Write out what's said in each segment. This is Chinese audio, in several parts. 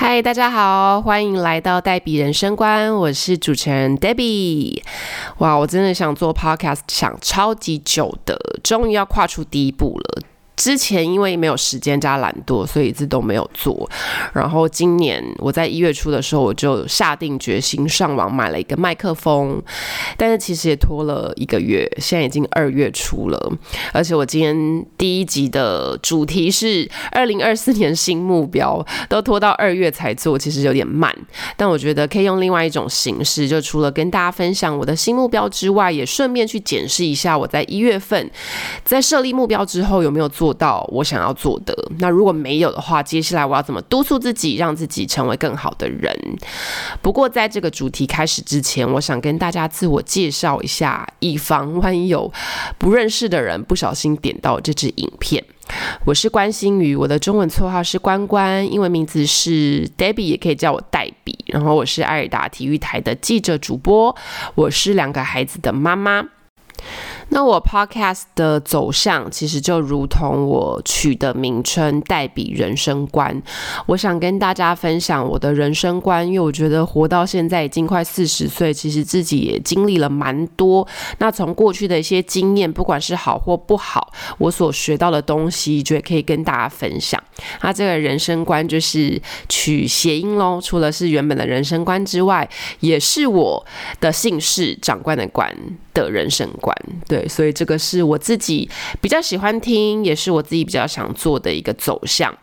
嗨，大家好，欢迎来到黛比人生观，我是主持人 Debbie。哇，我真的想做 Podcast，想超级久的，终于要跨出第一步了。之前因为没有时间加懒惰，所以一直都没有做。然后今年我在一月初的时候，我就下定决心上网买了一个麦克风。但是其实也拖了一个月，现在已经二月初了。而且我今天第一集的主题是二零二四年新目标，都拖到二月才做，其实有点慢。但我觉得可以用另外一种形式，就除了跟大家分享我的新目标之外，也顺便去检视一下我在一月份在设立目标之后有没有做。做到我想要做的。那如果没有的话，接下来我要怎么督促自己，让自己成为更好的人？不过在这个主题开始之前，我想跟大家自我介绍一下，以防万一有不认识的人不小心点到这支影片。我是关心瑜，我的中文绰号是关关，英文名字是 Debbie，也可以叫我黛比。然后我是艾尔达体育台的记者主播，我是两个孩子的妈妈。那我 podcast 的走向其实就如同我取的名称“代笔人生观”。我想跟大家分享我的人生观，因为我觉得活到现在已经快四十岁，其实自己也经历了蛮多。那从过去的一些经验，不管是好或不好，我所学到的东西，觉得可以跟大家分享。他这个人生观就是取谐音喽，除了是原本的人生观之外，也是我的姓氏长官的官的人生观。对，所以这个是我自己比较喜欢听，也是我自己比较想做的一个走向。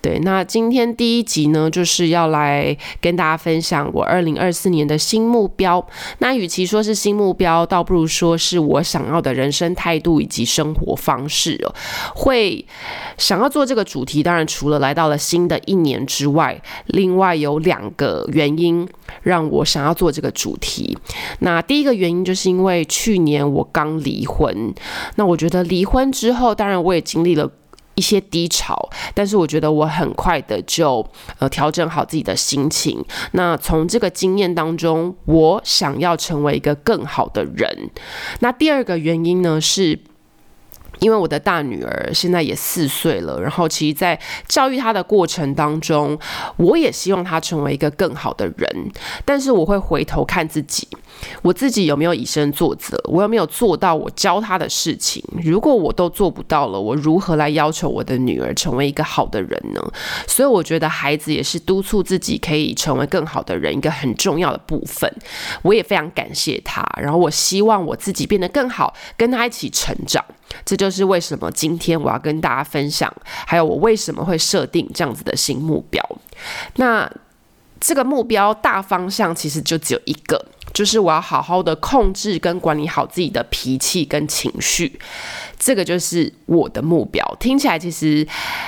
对，那今天第一集呢，就是要来跟大家分享我二零二四年的新目标。那与其说是新目标，倒不如说是我想要的人生态度以及生活方式哦。会想要做这个主题，当然除了来到了新的一年之外，另外有两个原因让我想要做这个主题。那第一个原因就是因为去年我刚离婚，那我觉得离婚之后，当然我也经历了。一些低潮，但是我觉得我很快的就呃调整好自己的心情。那从这个经验当中，我想要成为一个更好的人。那第二个原因呢是。因为我的大女儿现在也四岁了，然后其实，在教育她的过程当中，我也希望她成为一个更好的人。但是我会回头看自己，我自己有没有以身作则，我有没有做到我教他的事情？如果我都做不到了，我如何来要求我的女儿成为一个好的人呢？所以我觉得孩子也是督促自己可以成为更好的人一个很重要的部分。我也非常感谢他，然后我希望我自己变得更好，跟他一起成长。这就是为什么今天我要跟大家分享，还有我为什么会设定这样子的新目标。那这个目标大方向其实就只有一个，就是我要好好的控制跟管理好自己的脾气跟情绪。这个就是我的目标，听起来其实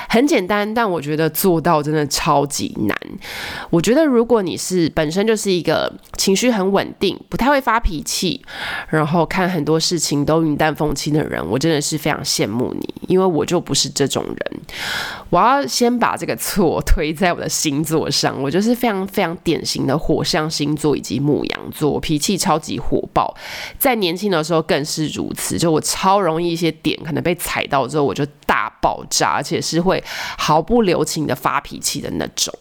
很简单，但我觉得做到真的超级难。我觉得如果你是本身就是一个情绪很稳定、不太会发脾气，然后看很多事情都云淡风轻的人，我真的是非常羡慕你，因为我就不是这种人。我要先把这个错推在我的星座上，我就是非常非常典型的火象星座以及牧羊座，我脾气超级火爆，在年轻的时候更是如此，就我超容易一些。点可能被踩到之后，我就大爆炸，而且是会毫不留情的发脾气的那种。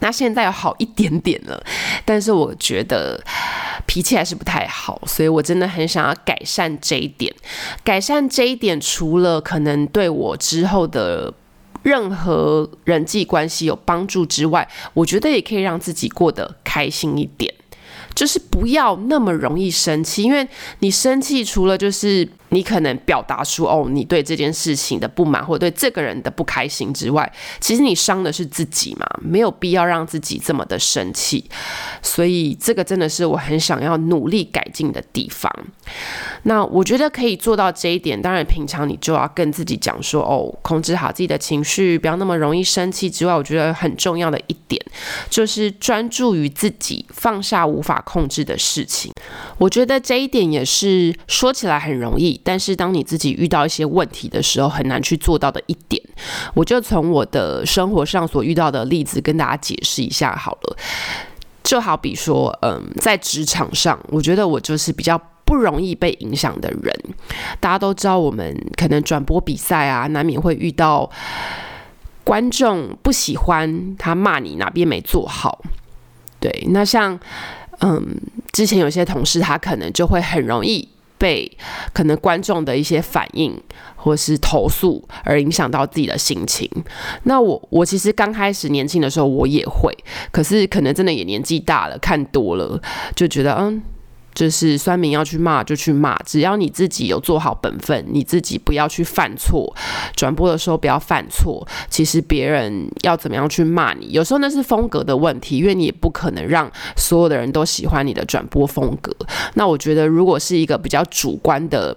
那现在有好一点点了，但是我觉得脾气还是不太好，所以我真的很想要改善这一点。改善这一点，除了可能对我之后的任何人际关系有帮助之外，我觉得也可以让自己过得开心一点。就是不要那么容易生气，因为你生气除了就是你可能表达出哦你对这件事情的不满或者对这个人的不开心之外，其实你伤的是自己嘛，没有必要让自己这么的生气。所以这个真的是我很想要努力改进的地方。那我觉得可以做到这一点，当然平常你就要跟自己讲说哦，控制好自己的情绪，不要那么容易生气。之外，我觉得很重要的一点就是专注于自己，放下无法。控制的事情，我觉得这一点也是说起来很容易，但是当你自己遇到一些问题的时候，很难去做到的一点。我就从我的生活上所遇到的例子跟大家解释一下好了。就好比说，嗯，在职场上，我觉得我就是比较不容易被影响的人。大家都知道，我们可能转播比赛啊，难免会遇到。观众不喜欢他骂你哪边没做好。对，那像嗯，之前有些同事他可能就会很容易。被可能观众的一些反应或是投诉而影响到自己的心情。那我我其实刚开始年轻的时候我也会，可是可能真的也年纪大了，看多了就觉得嗯。就是酸民要去骂就去骂，只要你自己有做好本分，你自己不要去犯错，转播的时候不要犯错。其实别人要怎么样去骂你，有时候那是风格的问题，因为你也不可能让所有的人都喜欢你的转播风格。那我觉得，如果是一个比较主观的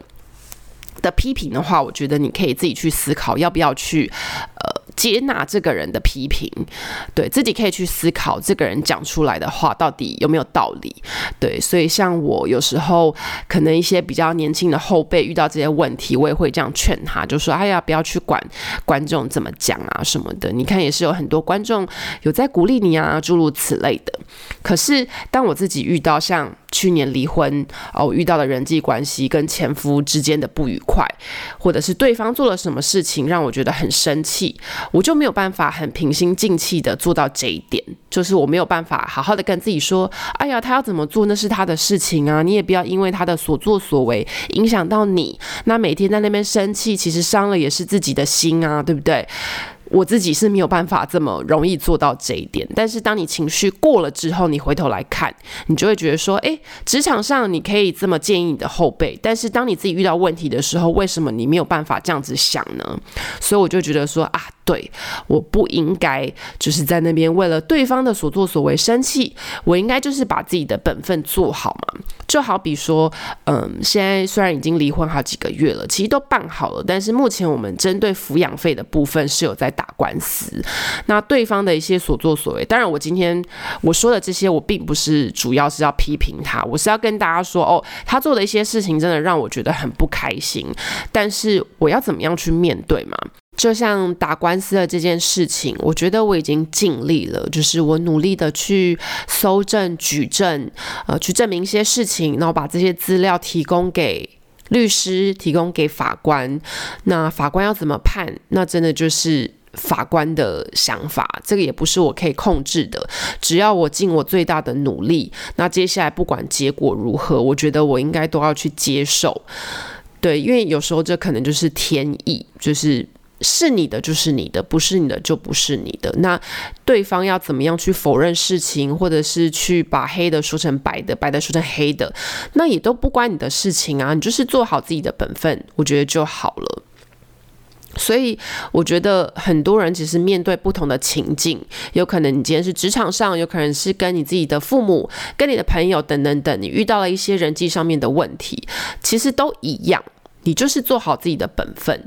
的批评的话，我觉得你可以自己去思考要不要去呃。接纳这个人的批评，对自己可以去思考这个人讲出来的话到底有没有道理。对，所以像我有时候可能一些比较年轻的后辈遇到这些问题，我也会这样劝他，就说：“哎呀，不要去管观众怎么讲啊什么的。你看，也是有很多观众有在鼓励你啊，诸如此类的。可是当我自己遇到像……去年离婚哦，遇到了人际关系跟前夫之间的不愉快，或者是对方做了什么事情让我觉得很生气，我就没有办法很平心静气的做到这一点，就是我没有办法好好的跟自己说，哎呀，他要怎么做那是他的事情啊，你也不要因为他的所作所为影响到你，那每天在那边生气，其实伤了也是自己的心啊，对不对？我自己是没有办法这么容易做到这一点，但是当你情绪过了之后，你回头来看，你就会觉得说，哎，职场上你可以这么建议你的后辈，但是当你自己遇到问题的时候，为什么你没有办法这样子想呢？所以我就觉得说啊。对，我不应该就是在那边为了对方的所作所为生气，我应该就是把自己的本分做好嘛。就好比说，嗯，现在虽然已经离婚好几个月了，其实都办好了，但是目前我们针对抚养费的部分是有在打官司。那对方的一些所作所为，当然我今天我说的这些，我并不是主要是要批评他，我是要跟大家说，哦，他做的一些事情真的让我觉得很不开心，但是我要怎么样去面对嘛？就像打官司的这件事情，我觉得我已经尽力了，就是我努力的去搜证、举证，呃，去证明一些事情，然后把这些资料提供给律师，提供给法官。那法官要怎么判？那真的就是法官的想法，这个也不是我可以控制的。只要我尽我最大的努力，那接下来不管结果如何，我觉得我应该都要去接受。对，因为有时候这可能就是天意，就是。是你的就是你的，不是你的就不是你的。那对方要怎么样去否认事情，或者是去把黑的说成白的，白的说成黑的，那也都不关你的事情啊。你就是做好自己的本分，我觉得就好了。所以我觉得很多人其实面对不同的情境，有可能你今天是职场上，有可能是跟你自己的父母、跟你的朋友等等等，你遇到了一些人际上面的问题，其实都一样。你就是做好自己的本分，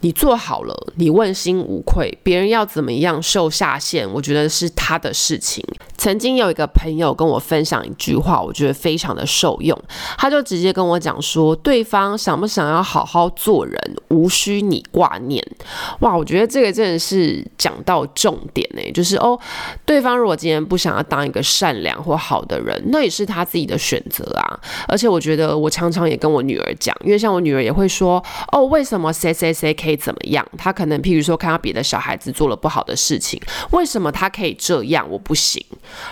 你做好了，你问心无愧。别人要怎么样受下限，我觉得是他的事情。曾经有一个朋友跟我分享一句话，我觉得非常的受用。他就直接跟我讲说，对方想不想要好好做人，无需你挂念。哇，我觉得这个真的是讲到重点呢，就是哦，对方如果今天不想要当一个善良或好的人，那也是他自己的选择啊。而且我觉得我常常也跟我女儿讲，因为像我女儿也。也会说哦，为什么谁谁谁可以怎么样？他可能譬如说看到别的小孩子做了不好的事情，为什么他可以这样，我不行？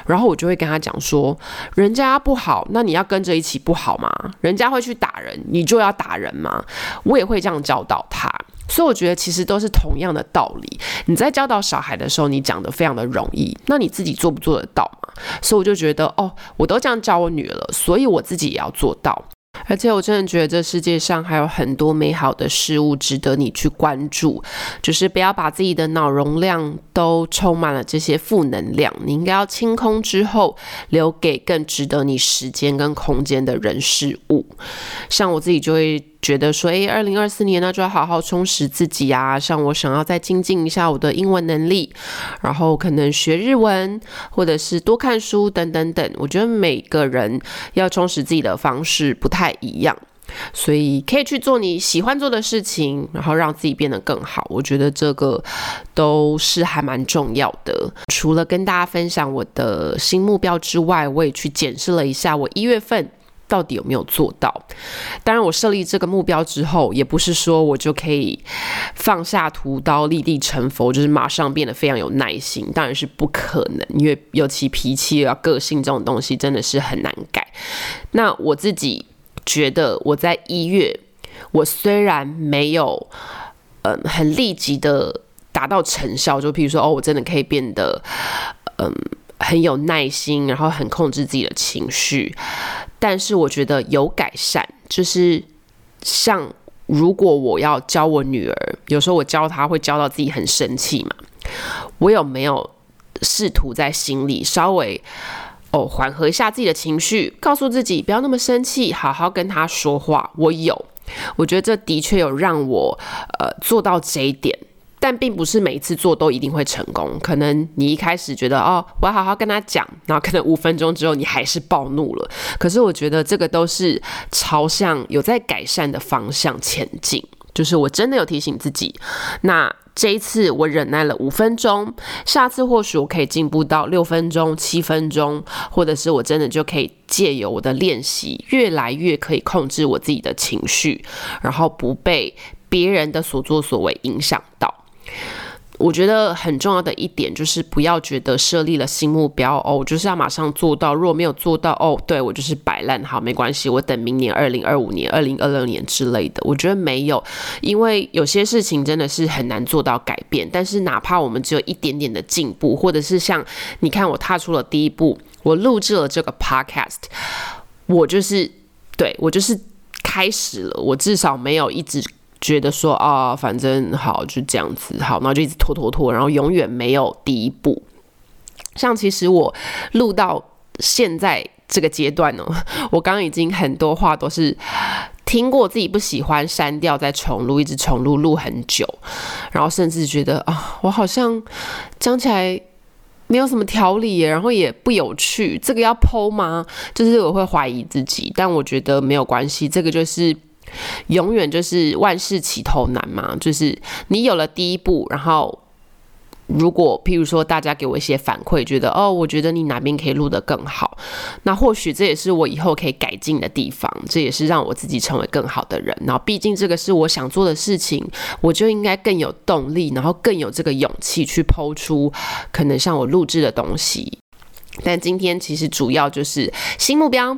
然后我就会跟他讲说，人家不好，那你要跟着一起不好吗？人家会去打人，你就要打人吗？我也会这样教导他，所以我觉得其实都是同样的道理。你在教导小孩的时候，你讲的非常的容易，那你自己做不做得到嘛？所以我就觉得哦，我都这样教我女儿了，所以我自己也要做到。而且我真的觉得这世界上还有很多美好的事物值得你去关注，就是不要把自己的脑容量都充满了这些负能量，你应该要清空之后，留给更值得你时间跟空间的人事物。像我自己就会。觉得说，诶，二零二四年呢，就要好好充实自己啊。像我想要再精进一下我的英文能力，然后可能学日文，或者是多看书等等等。我觉得每个人要充实自己的方式不太一样，所以可以去做你喜欢做的事情，然后让自己变得更好。我觉得这个都是还蛮重要的。除了跟大家分享我的新目标之外，我也去检视了一下我一月份。到底有没有做到？当然，我设立这个目标之后，也不是说我就可以放下屠刀立地成佛，就是马上变得非常有耐心，当然是不可能。因为尤其脾气啊、个性这种东西，真的是很难改。那我自己觉得，我在一月，我虽然没有嗯很立即的达到成效，就譬如说，哦，我真的可以变得嗯。很有耐心，然后很控制自己的情绪，但是我觉得有改善。就是像如果我要教我女儿，有时候我教她会教到自己很生气嘛，我有没有试图在心里稍微哦缓和一下自己的情绪，告诉自己不要那么生气，好好跟她说话。我有，我觉得这的确有让我呃做到这一点。但并不是每一次做都一定会成功。可能你一开始觉得哦，我要好好跟他讲，然后可能五分钟之后你还是暴怒了。可是我觉得这个都是朝向有在改善的方向前进。就是我真的有提醒自己，那这一次我忍耐了五分钟，下次或许我可以进步到六分钟、七分钟，或者是我真的就可以借由我的练习，越来越可以控制我自己的情绪，然后不被别人的所作所为影响到。我觉得很重要的一点就是不要觉得设立了新目标哦，我就是要马上做到。如果没有做到哦，对我就是摆烂，好没关系，我等明年二零二五年、二零二六年之类的。我觉得没有，因为有些事情真的是很难做到改变。但是哪怕我们只有一点点的进步，或者是像你看我踏出了第一步，我录制了这个 podcast，我就是对我就是开始了，我至少没有一直。觉得说啊，反正好就这样子，好，然后就一直拖拖拖，然后永远没有第一步。像其实我录到现在这个阶段呢，我刚刚已经很多话都是听过自己不喜欢删掉再重录，一直重录录很久，然后甚至觉得啊，我好像讲起来没有什么条理，然后也不有趣，这个要剖吗？就是我会怀疑自己，但我觉得没有关系，这个就是。永远就是万事起头难嘛，就是你有了第一步，然后如果譬如说大家给我一些反馈，觉得哦，我觉得你哪边可以录得更好，那或许这也是我以后可以改进的地方，这也是让我自己成为更好的人。然后毕竟这个是我想做的事情，我就应该更有动力，然后更有这个勇气去抛出可能像我录制的东西。但今天其实主要就是新目标，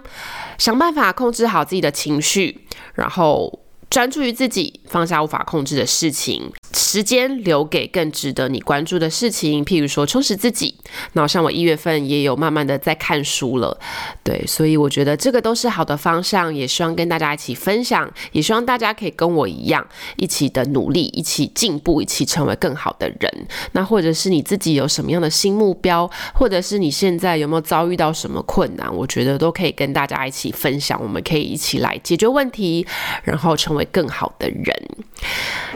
想办法控制好自己的情绪，然后专注于自己，放下无法控制的事情。时间留给更值得你关注的事情，譬如说充实自己。那像我一月份也有慢慢的在看书了，对，所以我觉得这个都是好的方向，也希望跟大家一起分享，也希望大家可以跟我一样，一起的努力，一起进步，一起成为更好的人。那或者是你自己有什么样的新目标，或者是你现在有没有遭遇到什么困难，我觉得都可以跟大家一起分享，我们可以一起来解决问题，然后成为更好的人。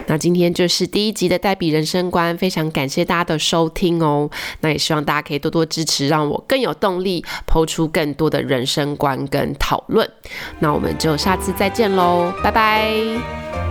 那今天就是。第一集的代笔人生观，非常感谢大家的收听哦。那也希望大家可以多多支持，让我更有动力抛出更多的人生观跟讨论。那我们就下次再见喽，拜拜。